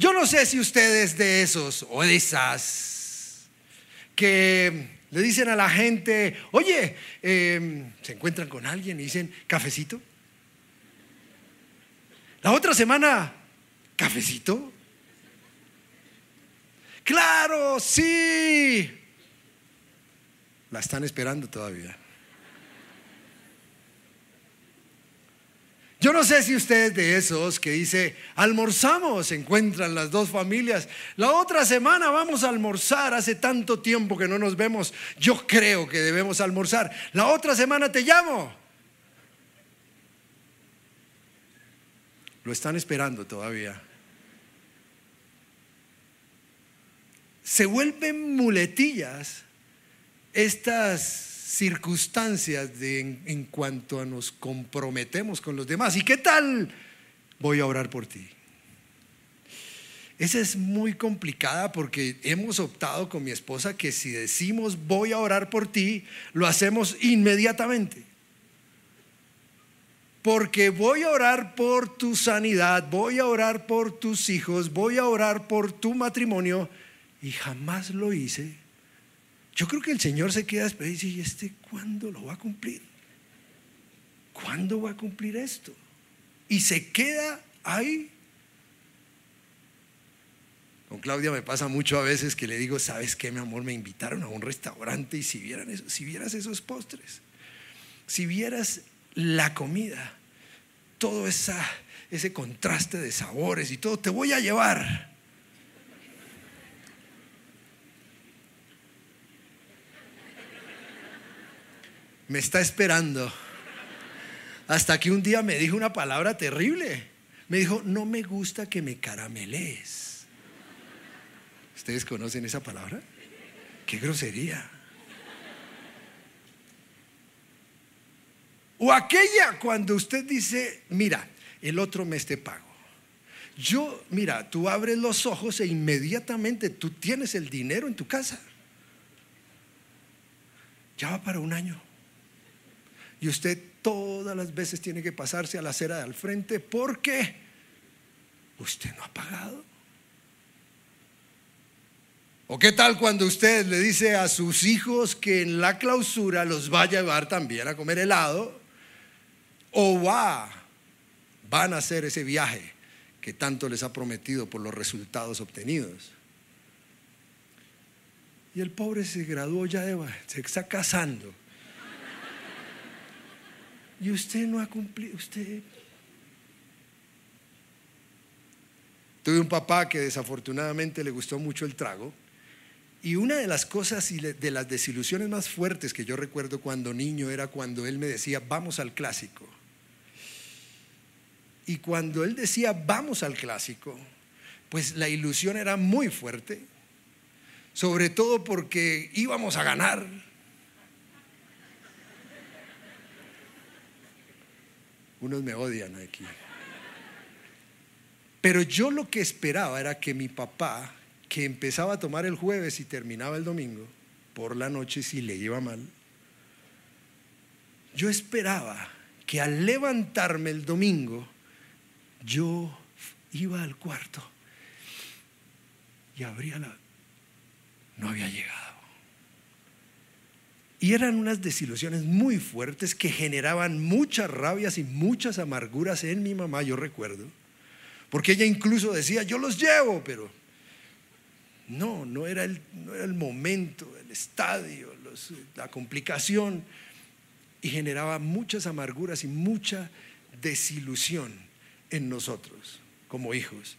Yo no sé si ustedes de esos o de esas que le dicen a la gente, oye, em, se encuentran con alguien y dicen, cafecito. La otra semana, cafecito. Claro, sí. La están esperando todavía. Yo no sé si ustedes de esos que dice, almorzamos, se encuentran las dos familias, la otra semana vamos a almorzar, hace tanto tiempo que no nos vemos, yo creo que debemos almorzar, la otra semana te llamo. Lo están esperando todavía. Se vuelven muletillas estas circunstancias de, en, cuanto a nos comprometemos con los demás. ¿Y qué tal? Voy a orar por ti. Esa es muy complicada porque hemos optado con mi esposa que si decimos voy a orar por ti, lo hacemos inmediatamente. Porque voy a orar por tu sanidad, voy a orar por tus hijos, voy a orar por tu matrimonio y jamás lo hice yo creo que el Señor se queda y dice, ¿y este cuándo lo va a cumplir? ¿Cuándo va a cumplir esto? Y se queda ahí. Con Claudia me pasa mucho a veces que le digo, ¿sabes qué, mi amor? Me invitaron a un restaurante y si, vieran eso, si vieras esos postres, si vieras la comida, todo esa, ese contraste de sabores y todo, te voy a llevar. Me está esperando. Hasta que un día me dijo una palabra terrible. Me dijo, no me gusta que me caramelees. ¿Ustedes conocen esa palabra? Qué grosería. O aquella cuando usted dice, mira, el otro mes te pago. Yo, mira, tú abres los ojos e inmediatamente tú tienes el dinero en tu casa. Ya va para un año. Y usted todas las veces tiene que pasarse a la acera de al frente porque usted no ha pagado. ¿O qué tal cuando usted le dice a sus hijos que en la clausura los va a llevar también a comer helado? ¿O va, van a hacer ese viaje que tanto les ha prometido por los resultados obtenidos? Y el pobre se graduó ya de, se está casando y usted no ha cumplido, usted... Tuve un papá que desafortunadamente le gustó mucho el trago. Y una de las cosas y de las desilusiones más fuertes que yo recuerdo cuando niño era cuando él me decía, vamos al clásico. Y cuando él decía, vamos al clásico, pues la ilusión era muy fuerte, sobre todo porque íbamos a ganar. Unos me odian aquí. Pero yo lo que esperaba era que mi papá, que empezaba a tomar el jueves y terminaba el domingo, por la noche si le iba mal, yo esperaba que al levantarme el domingo, yo iba al cuarto y abría la... No había llegado. Y eran unas desilusiones muy fuertes que generaban muchas rabias y muchas amarguras en mi mamá, yo recuerdo. Porque ella incluso decía, yo los llevo, pero no, no era el, no era el momento, el estadio, la complicación. Y generaba muchas amarguras y mucha desilusión en nosotros como hijos.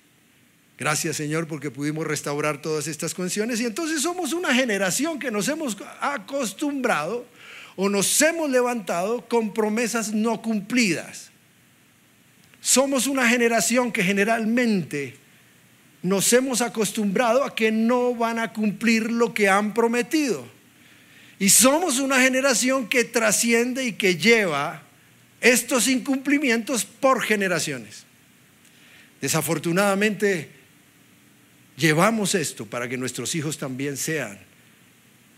Gracias Señor porque pudimos restaurar todas estas condiciones y entonces somos una generación que nos hemos acostumbrado o nos hemos levantado con promesas no cumplidas. Somos una generación que generalmente nos hemos acostumbrado a que no van a cumplir lo que han prometido. Y somos una generación que trasciende y que lleva estos incumplimientos por generaciones. Desafortunadamente, Llevamos esto para que nuestros hijos también sean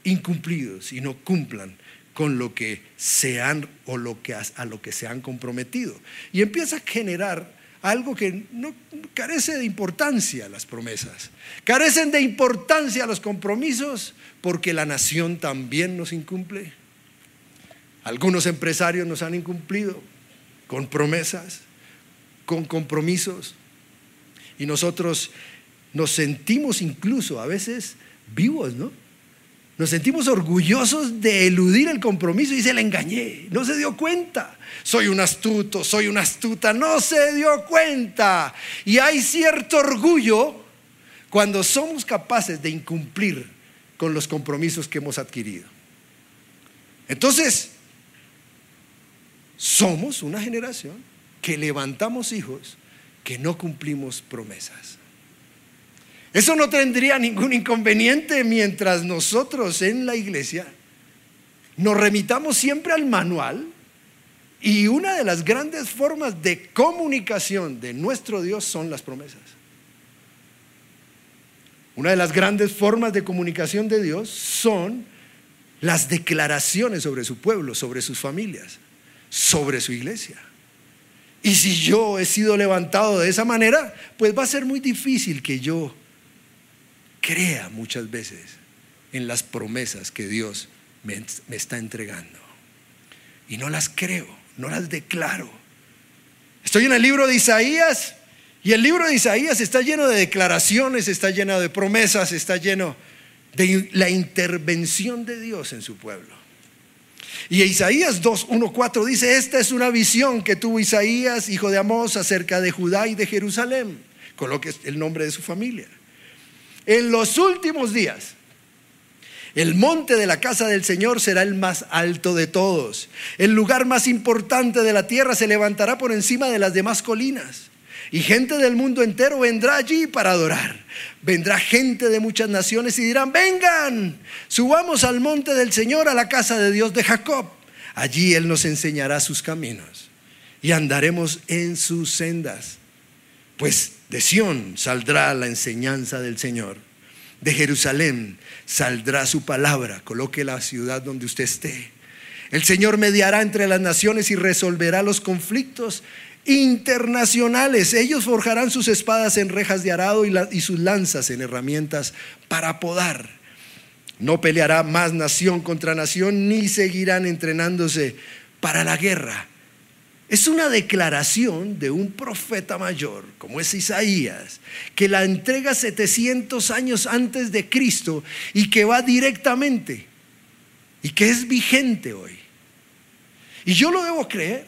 incumplidos y no cumplan con lo que se han o lo que a lo que se han comprometido. Y empieza a generar algo que no carece de importancia las promesas. Carecen de importancia los compromisos porque la nación también nos incumple. Algunos empresarios nos han incumplido con promesas, con compromisos. Y nosotros nos sentimos incluso a veces vivos, ¿no? Nos sentimos orgullosos de eludir el compromiso y se le engañé, no se dio cuenta. Soy un astuto, soy una astuta, no se dio cuenta. Y hay cierto orgullo cuando somos capaces de incumplir con los compromisos que hemos adquirido. Entonces, somos una generación que levantamos hijos que no cumplimos promesas. Eso no tendría ningún inconveniente mientras nosotros en la iglesia nos remitamos siempre al manual y una de las grandes formas de comunicación de nuestro Dios son las promesas. Una de las grandes formas de comunicación de Dios son las declaraciones sobre su pueblo, sobre sus familias, sobre su iglesia. Y si yo he sido levantado de esa manera, pues va a ser muy difícil que yo crea muchas veces en las promesas que Dios me, está entregando. Y no las creo, no las declaro. Estoy en el libro de Isaías y el libro de Isaías está lleno de declaraciones, está lleno de promesas, está lleno de la intervención de Dios en su pueblo. Y Isaías 2, 1, 4 dice, esta es una visión que tuvo Isaías, hijo de Amós, acerca de Judá y de Jerusalén. Coloque el nombre de su familia. En los últimos días, el monte de la casa del Señor será el más alto de todos. El lugar más importante de la tierra se levantará por encima de las demás colinas. Y gente del mundo entero vendrá allí para adorar. Vendrá gente de muchas naciones y dirán, vengan, subamos al monte del Señor, a la casa de Dios de Jacob. Allí Él nos enseñará sus caminos y andaremos en sus sendas. Pues de Sión saldrá la enseñanza del Señor. De Jerusalén saldrá su palabra. Coloque la ciudad donde usted esté. El Señor mediará entre las naciones y resolverá los conflictos internacionales. Ellos forjarán sus espadas en rejas de arado y, sus lanzas en herramientas para podar. No peleará más nación contra nación, ni seguirán entrenándose para la guerra. Es una declaración de un profeta mayor, como es Isaías, que la entrega 700 años antes de Cristo y que va directamente y que es vigente hoy. Y yo lo debo creer.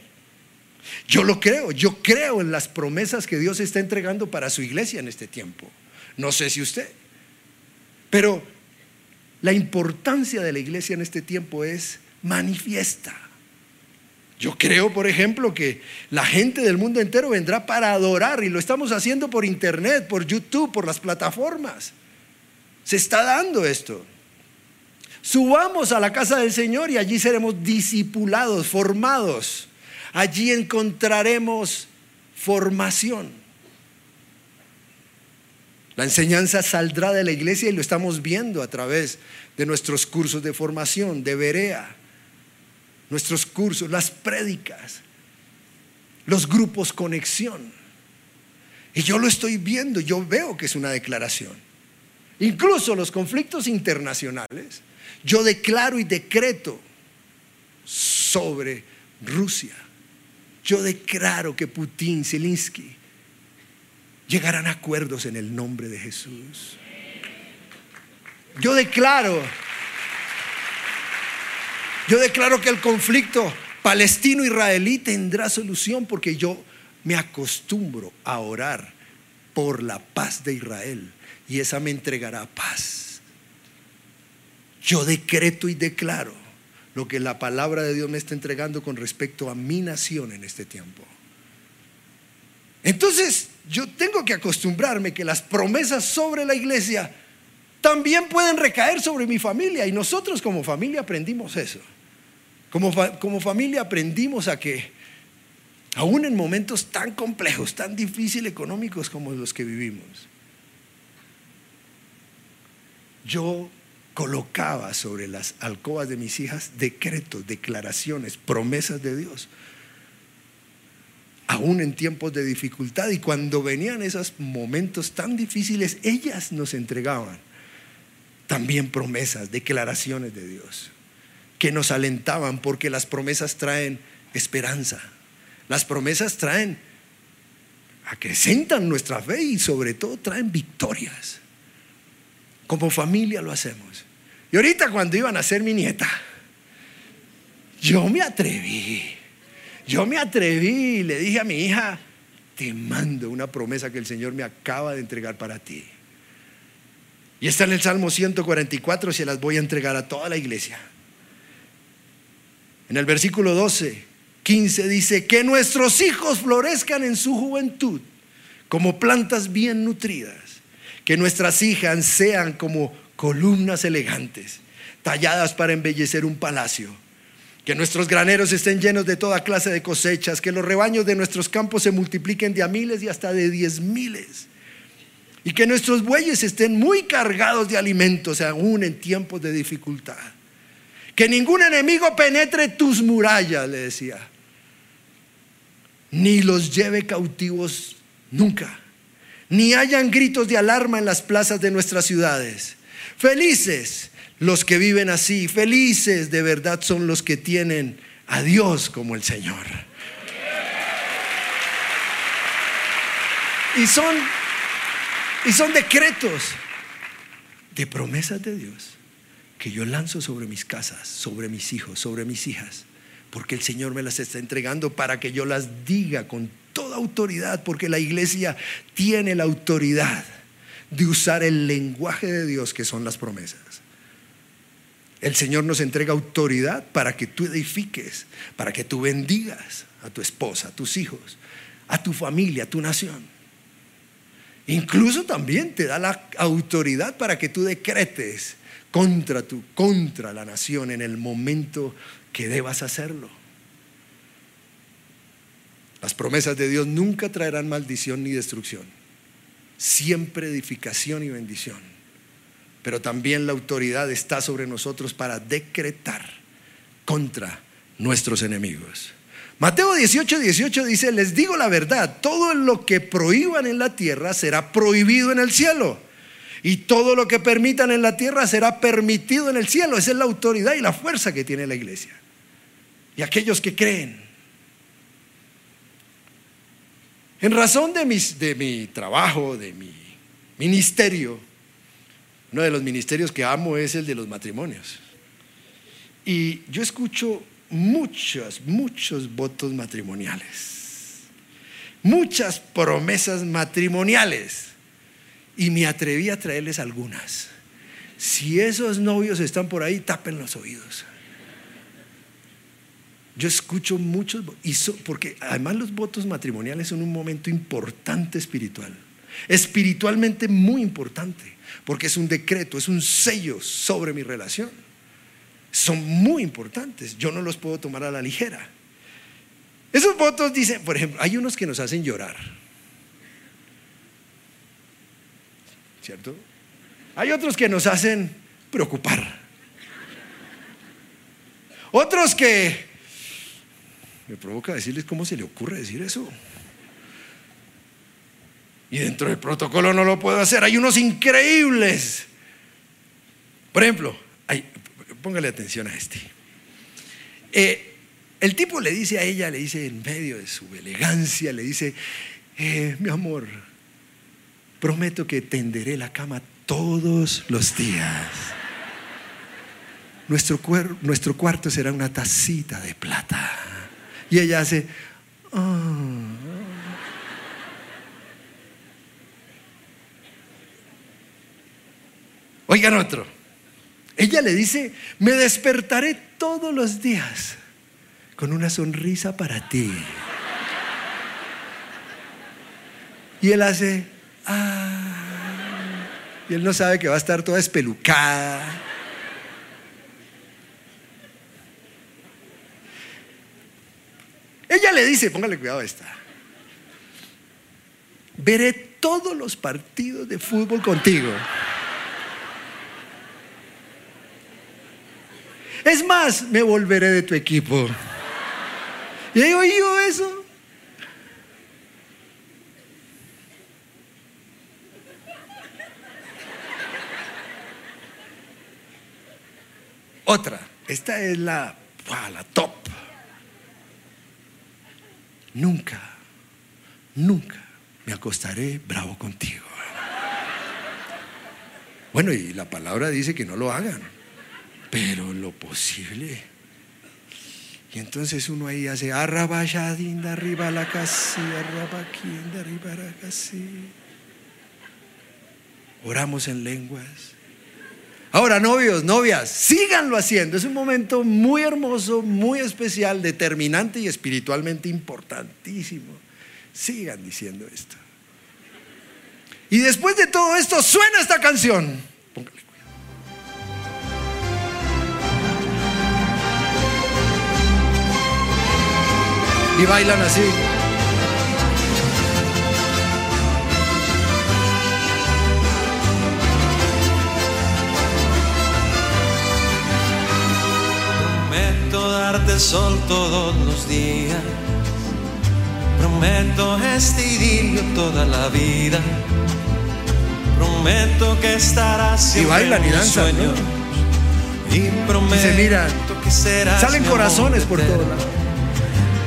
Yo lo creo. Yo creo en las promesas que Dios está entregando para su iglesia en este tiempo. No sé si usted. Pero la importancia de la iglesia en este tiempo es manifiesta. Yo creo, por ejemplo, que la gente del mundo entero vendrá para adorar y lo estamos haciendo por internet, por YouTube, por las plataformas. Se está dando esto. Subamos a la casa del Señor y allí seremos discipulados, formados. Allí encontraremos formación. La enseñanza saldrá de la iglesia y lo estamos viendo a través de nuestros cursos de formación, de Berea nuestros cursos, las prédicas, los grupos conexión. Y yo lo estoy viendo, yo veo que es una declaración. Incluso los conflictos internacionales, yo declaro y decreto sobre Rusia. Yo declaro que Putin, Zelensky llegarán a acuerdos en el nombre de Jesús. Yo declaro yo declaro que el conflicto palestino-israelí tendrá solución porque yo me acostumbro a orar por la paz de Israel y esa me entregará paz. Yo decreto y declaro lo que la palabra de Dios me está entregando con respecto a mi nación en este tiempo. Entonces, yo tengo que acostumbrarme que las promesas sobre la iglesia también pueden recaer sobre mi familia y nosotros como familia aprendimos eso. Como, familia aprendimos a que, aún en momentos tan complejos, tan difíciles económicos como los que vivimos, yo colocaba sobre las alcobas de mis hijas decretos, declaraciones, promesas de Dios. aún en tiempos de dificultad. Y cuando venían esos momentos tan difíciles, ellas nos entregaban también promesas, declaraciones de Dios, que nos alentaban porque las promesas traen esperanza. Las promesas traen, acrecentan nuestra fe y sobre todo traen victorias. Como familia lo hacemos. Y ahorita cuando iban a ser mi nieta, yo me atreví. Yo me atreví y le dije a mi hija, te mando una promesa que el Señor me acaba de entregar para ti. Y está en el Salmo 144, se las voy a entregar a toda la iglesia. En el versículo 12, 15 dice, que nuestros hijos florezcan en su juventud como plantas bien nutridas, que nuestras hijas sean como columnas elegantes, talladas para embellecer un palacio que nuestros graneros estén llenos de toda clase de cosechas, que los rebaños de nuestros campos se multipliquen de a miles y hasta de diez miles. Y que nuestros bueyes estén muy cargados de alimentos aún en tiempos de dificultad. Que ningún enemigo penetre tus murallas, le decía. Ni los lleve cautivos nunca. Ni hayan gritos de alarma en las plazas de nuestras ciudades. Felices los que viven así, felices de verdad son los que tienen a Dios como el Señor. Y son, y son decretos de promesas de Dios que yo lanzo sobre mis casas, sobre mis hijos, sobre mis hijas, porque el Señor me las está entregando para que yo las diga con toda autoridad, porque la iglesia tiene la autoridad de usar el lenguaje de Dios que son las promesas. El Señor nos entrega autoridad para que tú edifiques, para que tú bendigas a tu esposa, a tus hijos, a tu familia, a tu nación. Incluso también te da la autoridad para que tú decretes contra tu contra la nación en el momento que debas hacerlo. Las promesas de Dios nunca traerán maldición ni destrucción, siempre edificación y bendición pero también la autoridad está sobre nosotros para decretar contra nuestros enemigos. Mateo 18, 18 dice, les digo la verdad, todo lo que prohíban en la tierra será prohibido en el cielo. Y todo lo que permitan en la tierra será permitido en el cielo. Esa es la autoridad y la fuerza que tiene la iglesia. Y aquellos que creen. En razón de, mi trabajo, de mi ministerio, uno de los ministerios que amo es el de los matrimonios. Y yo escucho muchos, muchos votos matrimoniales, muchas promesas matrimoniales. Y me atreví a traerles algunas. Si esos novios están por ahí, tapen los oídos. Yo escucho muchos, y porque además los votos matrimoniales son un momento importante espiritual, espiritualmente muy importante porque es un decreto, es un sello sobre mi relación. Son muy importantes, yo no los puedo tomar a la ligera. Esos votos dicen, por ejemplo, hay unos que nos hacen llorar. ¿Cierto? Hay otros que nos hacen preocupar. Otros que me provoca decirles cómo se le ocurre decir eso. Y dentro del protocolo no lo puedo hacer. Hay unos increíbles. Por ejemplo, póngale atención a este. Eh, el tipo le dice a ella, le dice en medio de su elegancia, le dice, eh, mi amor, prometo que tenderé la cama todos los días. Nuestro, cuarto será una tacita de plata. Y ella hace, oh, Oigan otro. Ella le dice, me despertaré todos los días con una sonrisa para ti. Y él hace, ah, y él no sabe que va a estar toda espelucada. Ella le dice, póngale cuidado a esta, veré todos los partidos de fútbol contigo. Es más, me volveré de tu equipo. Y he oído eso. Otra, esta es la, la top. Nunca, nunca me acostaré bravo contigo. Bueno, y la palabra dice que no lo hagan, pero lo posible. Y entonces uno ahí hace arrabayadín arriba la casi, arrabaquín de arriba la casi. Oramos en lenguas. Ahora, novios, novias, síganlo haciendo. Es un momento muy hermoso, muy especial, determinante y espiritualmente importantísimo. Sigan diciendo esto. Y después de todo esto, suena esta canción. Póngale cuidado. Y bailan así. Darte sol todos los días. Prometo este idilio toda la vida. Prometo que estarás siempre y bailan y danzan, sueño. ¿no? Y prometo Y se miran. que serás Salen corazones por eterno. todos lados.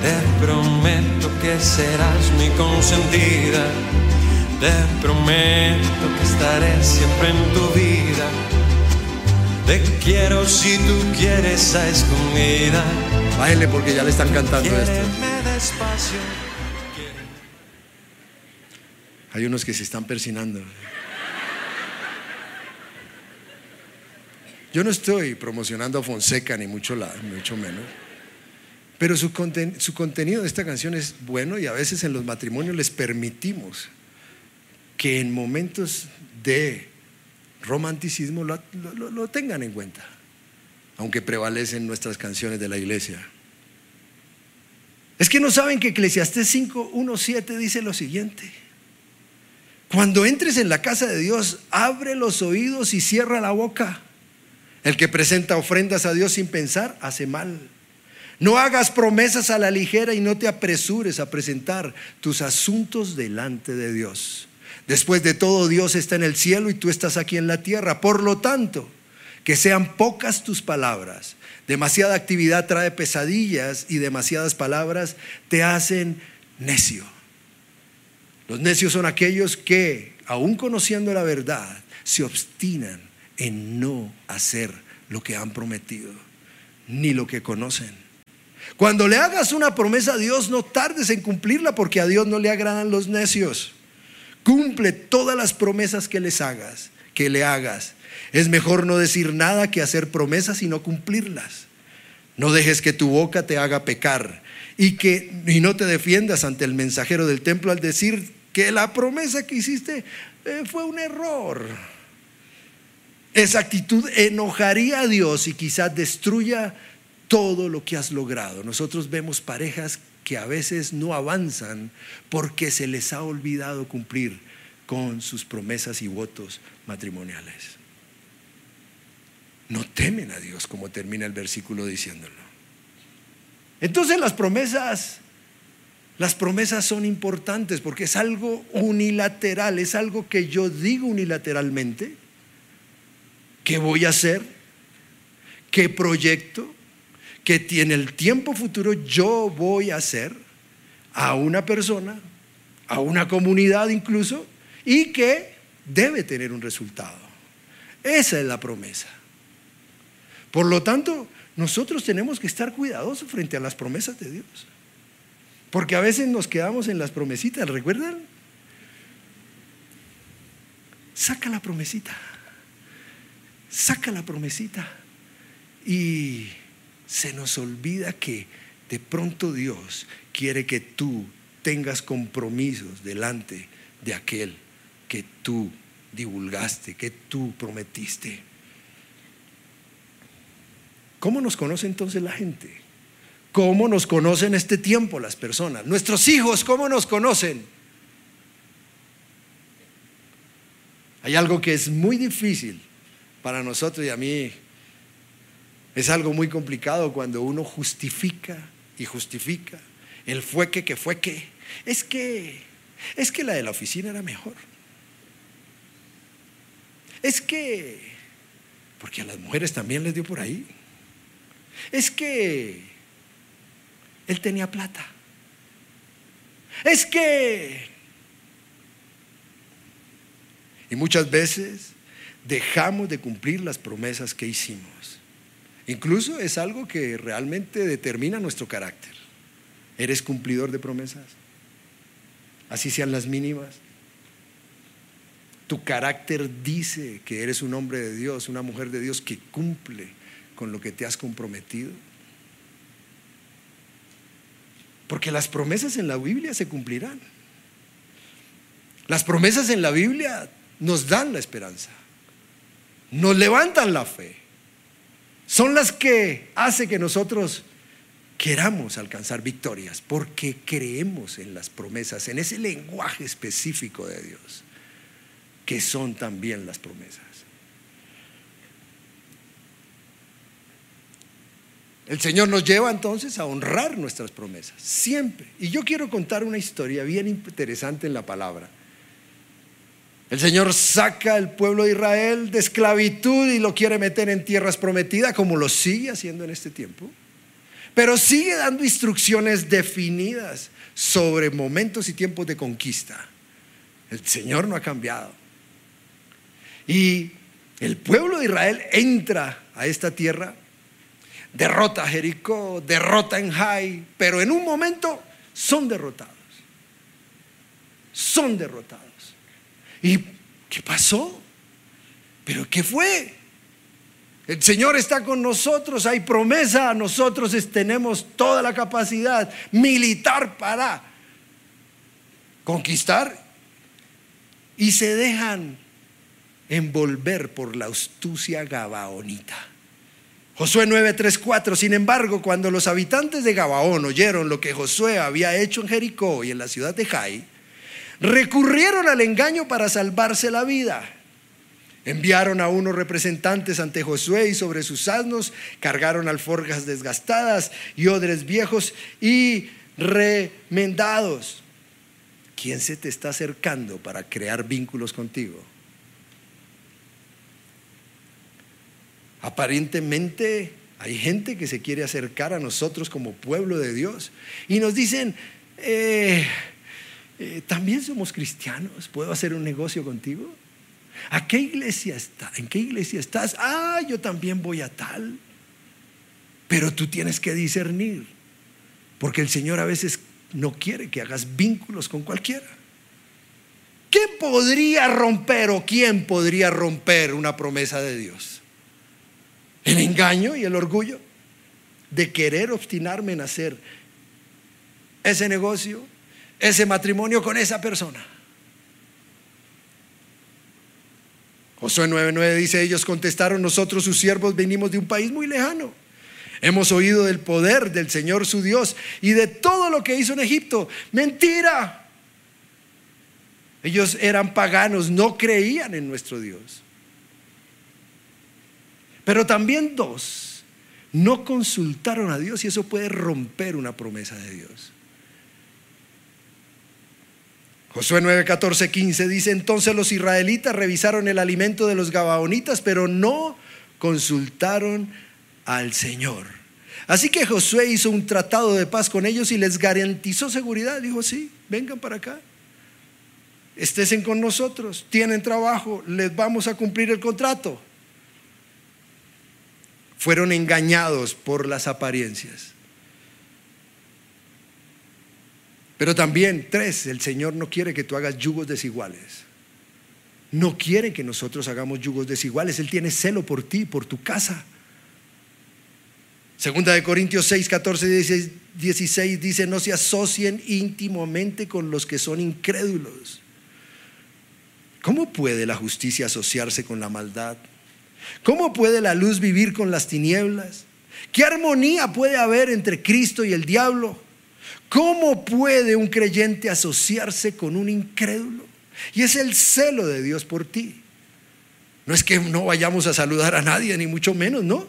Te prometo que serás mi consentida. Te prometo que estaré siempre en tu vida. Te quiero si tú quieres a escondida. Porque ya le están cantando esto. Despacio. Hay unos que se están persinando. Yo no estoy promocionando a Fonseca, ni mucho, la- mucho menos. Pero su, conten- su contenido de esta canción es bueno y a veces en los matrimonios les permitimos que en momentos de romanticismo lo, lo- tengan en cuenta, aunque prevalecen nuestras canciones de la iglesia. Es que no saben que Eclesiastés 5, 1, 7 dice lo siguiente. Cuando entres en la casa de Dios, abre los oídos y cierra la boca. El que presenta ofrendas a Dios sin pensar, hace mal. No hagas promesas a la ligera y no te apresures a presentar tus asuntos delante de Dios. Después de todo, Dios está en el cielo y tú estás aquí en la tierra. Por lo tanto, que sean pocas tus palabras. Demasiada actividad trae pesadillas y demasiadas palabras te hacen necio. Los necios son aquellos que, aun conociendo la verdad, se obstinan en no hacer lo que han prometido, ni lo que conocen. Cuando le hagas una promesa a Dios, no tardes en cumplirla porque a Dios no le agradan los necios. Cumple todas las promesas que les hagas, que le hagas. Es mejor no decir nada que hacer promesas y no cumplirlas. No dejes que tu boca te haga pecar y que y no te defiendas ante el mensajero del templo al decir que la promesa que hiciste eh, fue un error. Esa actitud enojaría a Dios y quizás destruya todo lo que has logrado. Nosotros vemos parejas que a veces no avanzan porque se les ha olvidado cumplir con sus promesas y votos matrimoniales. No temen a Dios, como termina el versículo diciéndolo. Entonces las promesas, las promesas son importantes porque es algo unilateral, es algo que yo digo unilateralmente, que voy a hacer, que proyecto, que tiene el tiempo futuro yo voy a hacer a una persona, a una comunidad incluso, y que debe tener un resultado. Esa es la promesa. Por lo tanto, nosotros tenemos que estar cuidadosos frente a las promesas de Dios. Porque a veces nos quedamos en las promesitas, ¿recuerdan? Saca la promesita. Saca la promesita. Y se nos olvida que de pronto Dios quiere que tú tengas compromisos delante de aquel que tú divulgaste, que tú prometiste. ¿Cómo nos conoce entonces la gente? ¿Cómo nos conocen este tiempo las personas? Nuestros hijos, ¿cómo nos conocen? Hay algo que es muy difícil para nosotros y a mí es algo muy complicado cuando uno justifica y justifica el fue que, que fue que. Es que, es que la de la oficina era mejor. Es que, porque a las mujeres también les dio por ahí. Es que él tenía plata. Es que... Y muchas veces dejamos de cumplir las promesas que hicimos. Incluso es algo que realmente determina nuestro carácter. ¿Eres cumplidor de promesas? Así sean las mínimas. Tu carácter dice que eres un hombre de Dios, una mujer de Dios que cumple con lo que te has comprometido. Porque las promesas en la Biblia se cumplirán. Las promesas en la Biblia nos dan la esperanza, nos levantan la fe. Son las que hace que nosotros queramos alcanzar victorias, porque creemos en las promesas, en ese lenguaje específico de Dios, que son también las promesas. El Señor nos lleva entonces a honrar nuestras promesas, siempre. Y yo quiero contar una historia bien interesante en la palabra. El Señor saca al pueblo de Israel de esclavitud y lo quiere meter en tierras prometidas, como lo sigue haciendo en este tiempo. Pero sigue dando instrucciones definidas sobre momentos y tiempos de conquista. El Señor no ha cambiado. Y el pueblo de Israel entra a esta tierra derrota a Jericó, derrota en Jai, pero en un momento son derrotados. Son derrotados. ¿Y qué pasó? ¿Pero qué fue? El Señor está con nosotros, hay promesa, nosotros tenemos toda la capacidad militar para conquistar y se dejan envolver por la astucia gabaonita. Josué 9:34, sin embargo, cuando los habitantes de Gabaón oyeron lo que Josué había hecho en Jericó y en la ciudad de Jai, recurrieron al engaño para salvarse la vida. Enviaron a unos representantes ante Josué y sobre sus asnos cargaron alforjas desgastadas y odres viejos y remendados. ¿Quién se te está acercando para crear vínculos contigo? Aparentemente hay gente que se quiere acercar a nosotros como pueblo de Dios y nos dicen, eh, eh, también somos cristianos, ¿puedo hacer un negocio contigo? ¿A qué iglesia está? ¿En qué iglesia estás? Ah, yo también voy a tal. Pero tú tienes que discernir, porque el Señor a veces no quiere que hagas vínculos con cualquiera. ¿Qué podría romper o quién podría romper una promesa de Dios? el engaño y el orgullo de querer obstinarme en hacer ese negocio, ese matrimonio con esa persona. Josué 9:9 dice, ellos contestaron, nosotros sus siervos venimos de un país muy lejano. Hemos oído del poder del Señor su Dios y de todo lo que hizo en Egipto. Mentira. Ellos eran paganos, no creían en nuestro Dios. Pero también dos, no consultaron a Dios y eso puede romper una promesa de Dios. Josué 9, 14, 15 dice, entonces los israelitas revisaron el alimento de los gabaonitas, pero no consultaron al Señor. Así que Josué hizo un tratado de paz con ellos y les garantizó seguridad. Dijo, sí, vengan para acá. Estén con nosotros, tienen trabajo, les vamos a cumplir el contrato fueron engañados por las apariencias. Pero también, tres, el Señor no quiere que tú hagas yugos desiguales. No quiere que nosotros hagamos yugos desiguales. Él tiene celo por ti, por tu casa. Segunda de Corintios 6, 14, 16 dice, no se asocien íntimamente con los que son incrédulos. ¿Cómo puede la justicia asociarse con la maldad? ¿Cómo puede la luz vivir con las tinieblas? ¿Qué armonía puede haber entre Cristo y el diablo? ¿Cómo puede un creyente asociarse con un incrédulo? Y es el celo de Dios por ti. No es que no vayamos a saludar a nadie, ni mucho menos, ¿no?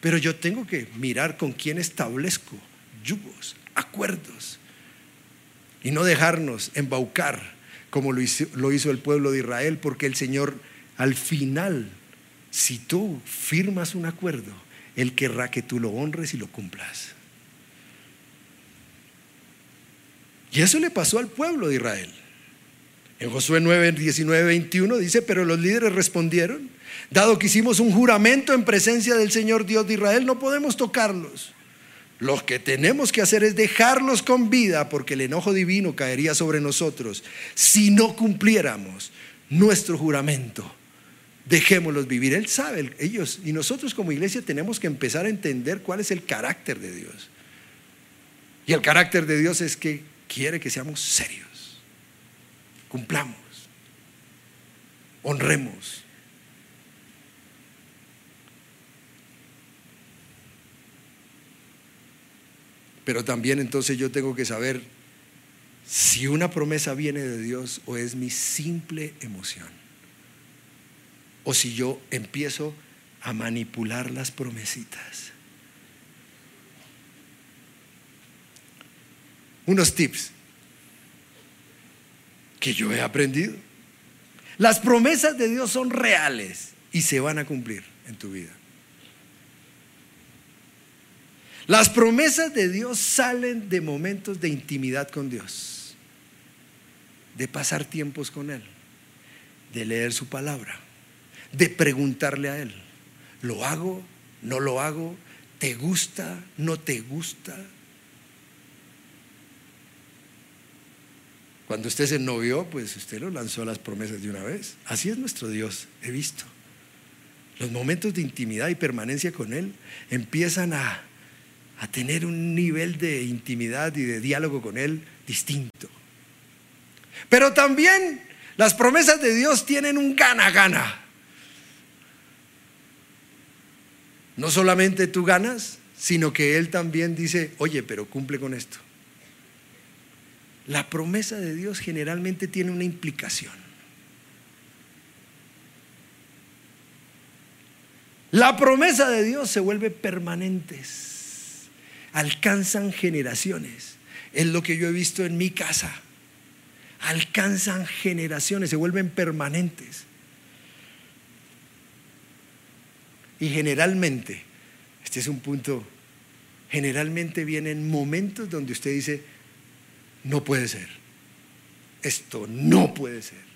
Pero yo tengo que mirar con quién establezco yugos, acuerdos, y no dejarnos embaucar como lo hizo, lo hizo el pueblo de Israel, porque el Señor al final si tú firmas un acuerdo, Él querrá que tú lo honres y lo cumplas. Y eso le pasó al pueblo de Israel. En Josué 9, 19, 21 dice, pero los líderes respondieron, dado que hicimos un juramento en presencia del Señor Dios de Israel, no podemos tocarlos. Lo que tenemos que hacer es dejarlos con vida porque el enojo divino caería sobre nosotros si no cumpliéramos nuestro juramento. Dejémoslos vivir. Él sabe, ellos y nosotros como iglesia tenemos que empezar a entender cuál es el carácter de Dios. Y el carácter de Dios es que quiere que seamos serios, cumplamos, honremos. Pero también entonces yo tengo que saber si una promesa viene de Dios o es mi simple emoción. O si yo empiezo a manipular las promesitas. Unos tips que yo he aprendido. Las promesas de Dios son reales y se van a cumplir en tu vida. Las promesas de Dios salen de momentos de intimidad con Dios, de pasar tiempos con Él, de leer su palabra, de preguntarle a Él, ¿lo hago? ¿No lo hago? ¿Te gusta? ¿No te gusta? Cuando usted se novió, pues usted lo lanzó las promesas de una vez. Así es nuestro Dios, he visto. Los momentos de intimidad y permanencia con Él empiezan a a tener un nivel de intimidad y de diálogo con Él distinto. Pero también las promesas de Dios tienen un gana-gana. No solamente tú ganas, sino que Él también dice, oye, pero cumple con esto. La promesa de Dios generalmente tiene una implicación. La promesa de Dios se vuelve permanentes alcanzan generaciones. Es lo que yo he visto en mi casa. Alcanzan generaciones, se vuelven permanentes. Y generalmente, este es un punto, generalmente vienen momentos donde usted dice, no puede ser. Esto no puede ser.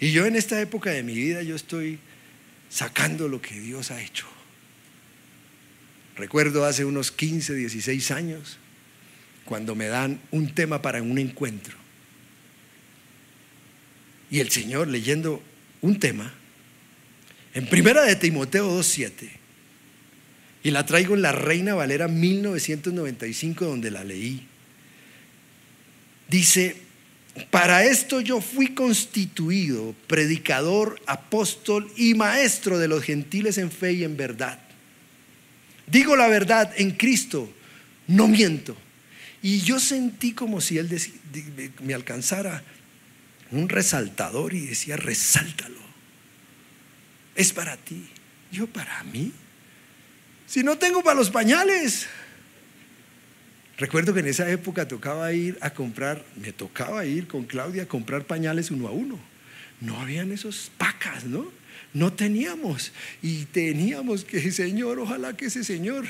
Y yo en esta época de mi vida, yo estoy sacando lo que Dios ha hecho. Recuerdo hace unos 15, 16 años, cuando me dan un tema para un encuentro. Y el Señor leyendo un tema, en primera de Timoteo 2.7, y la traigo en la Reina Valera 1995 donde la leí, dice, para esto yo fui constituido predicador, apóstol y maestro de los gentiles en fe y en verdad. Digo la verdad en Cristo, no miento. Y yo sentí como si Él me alcanzara un resaltador y decía, resáltalo. Es para ti. Yo para mí. Si no tengo para los pañales. Recuerdo que en esa época tocaba ir a comprar, me tocaba ir con Claudia a comprar pañales uno a uno. No habían esos pacas, ¿no? No teníamos y teníamos que, Señor, ojalá que ese Señor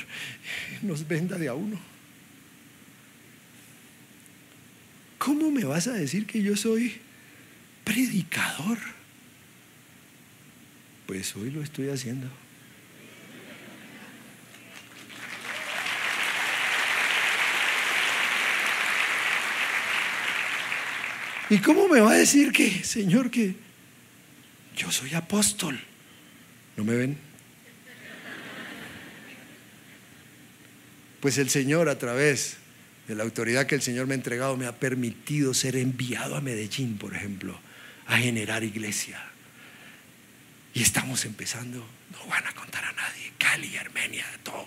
nos venda de a uno. ¿Cómo me vas a decir que yo soy predicador? Pues hoy lo estoy haciendo. ¿Y cómo me va a decir que, Señor, que yo soy apóstol. ¿No me ven? Pues el Señor a través de la autoridad que el Señor me ha entregado me ha permitido ser enviado a Medellín, por ejemplo, a generar iglesia. Y estamos empezando, no van a contar a nadie, Cali, Armenia, todo.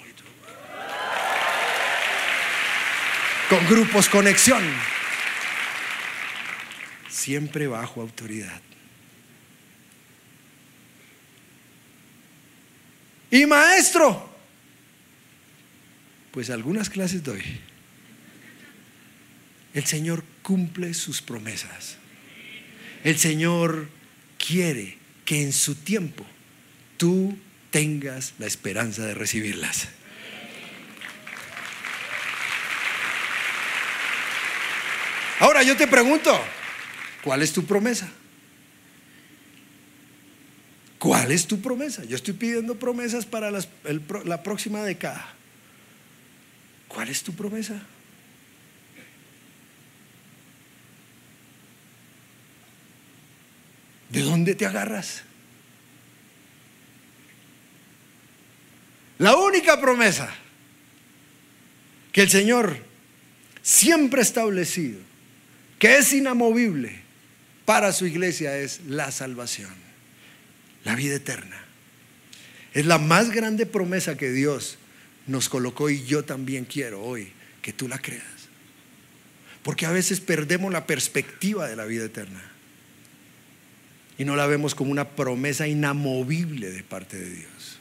Con grupos conexión, siempre bajo autoridad. Y maestro, pues algunas clases doy. El Señor cumple sus promesas. El Señor quiere que en su tiempo tú tengas la esperanza de recibirlas. Ahora yo te pregunto, ¿cuál es tu promesa? ¿Cuál es tu promesa? Yo estoy pidiendo promesas para la próxima década. ¿Cuál es tu promesa? ¿De dónde te agarras? La única promesa que el Señor siempre ha establecido, que es inamovible para su iglesia, es la salvación, la vida eterna. Es la más grande promesa que Dios nos colocó y yo también quiero hoy que tú la creas. Porque a veces perdemos la perspectiva de la vida eterna y no la vemos como una promesa inamovible de parte de Dios.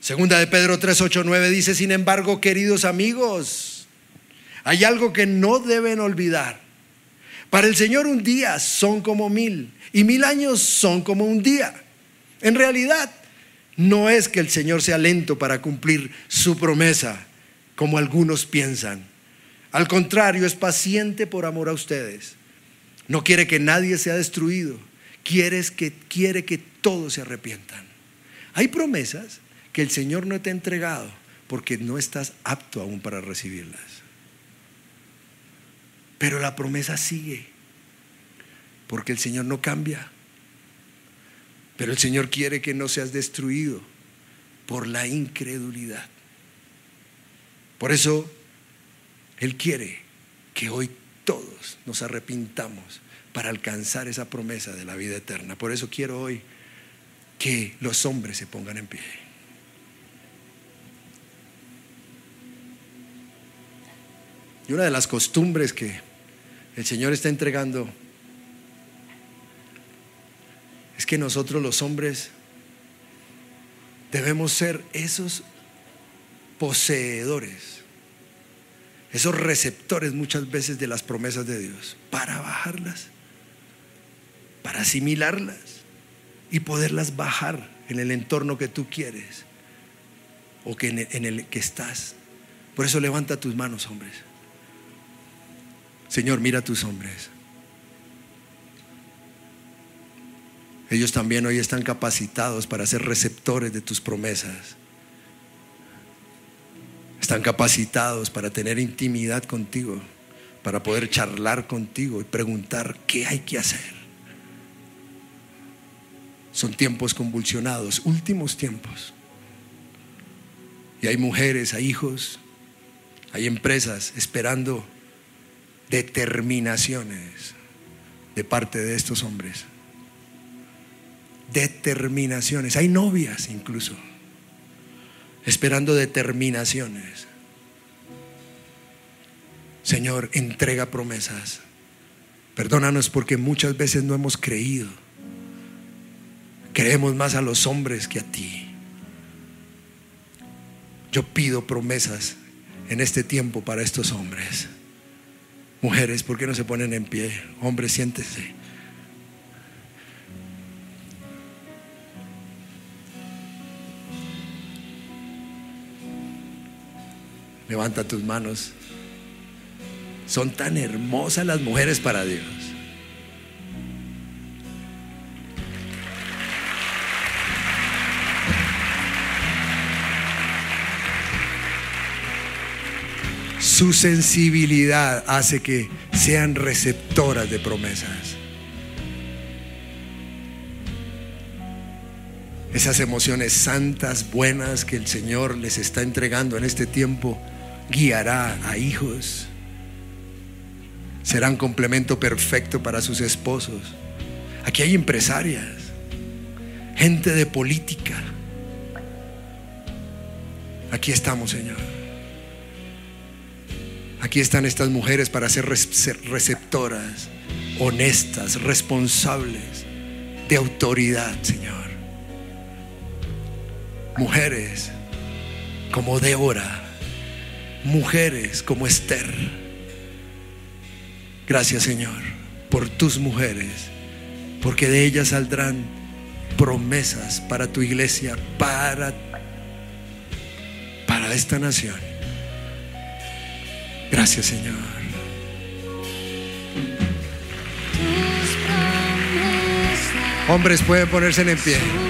Segunda de Pedro 3, 8, 9 dice, sin embargo, queridos amigos, hay algo que no deben olvidar. Para el Señor un día son como mil y mil años son como un día. En realidad, no es que el Señor sea lento para cumplir su promesa, como algunos piensan. Al contrario, es paciente por amor a ustedes. No quiere que nadie sea destruido. Quiere que, quiere que todos se arrepientan. Hay promesas que el Señor no te ha entregado porque no estás apto aún para recibirlas. Pero la promesa sigue, porque el Señor no cambia. Pero el Señor quiere que no seas destruido por la incredulidad. Por eso Él quiere que hoy todos nos arrepintamos para alcanzar esa promesa de la vida eterna. Por eso quiero hoy que los hombres se pongan en pie. Y una de las costumbres que el Señor está entregando es que nosotros los hombres debemos ser esos poseedores, esos receptores muchas veces de las promesas de Dios, para bajarlas, para asimilarlas y poderlas bajar en el entorno que tú quieres o que en el, en el que estás. Por eso levanta tus manos, hombres. Señor, mira a tus hombres. Ellos también hoy están capacitados para ser receptores de tus promesas. Están capacitados para tener intimidad contigo, para poder charlar contigo y preguntar qué hay que hacer. Son tiempos convulsionados, últimos tiempos. Y hay mujeres, hay hijos, hay empresas esperando determinaciones de parte de estos hombres. Determinaciones. Hay novias incluso, esperando determinaciones. Señor, entrega promesas. Perdónanos porque muchas veces no hemos creído. Creemos más a los hombres que a ti. Yo pido promesas en este tiempo para estos hombres. Mujeres, ¿por qué no se ponen en pie? Hombres, siéntese. Levanta tus manos. Son tan hermosas las mujeres para Dios. Su sensibilidad hace que sean receptoras de promesas. Esas emociones santas, buenas que el Señor les está entregando en este tiempo, guiará a hijos. Serán complemento perfecto para sus esposos. Aquí hay empresarias, gente de política. Aquí estamos, Señor. Aquí están estas mujeres para ser receptoras, honestas, responsables, de autoridad, Señor. Mujeres como Débora, mujeres como Esther. Gracias, Señor, por tus mujeres, porque de ellas saldrán promesas para tu iglesia, para, para esta nación. Gracias Señor. Hombres pueden ponerse en pie.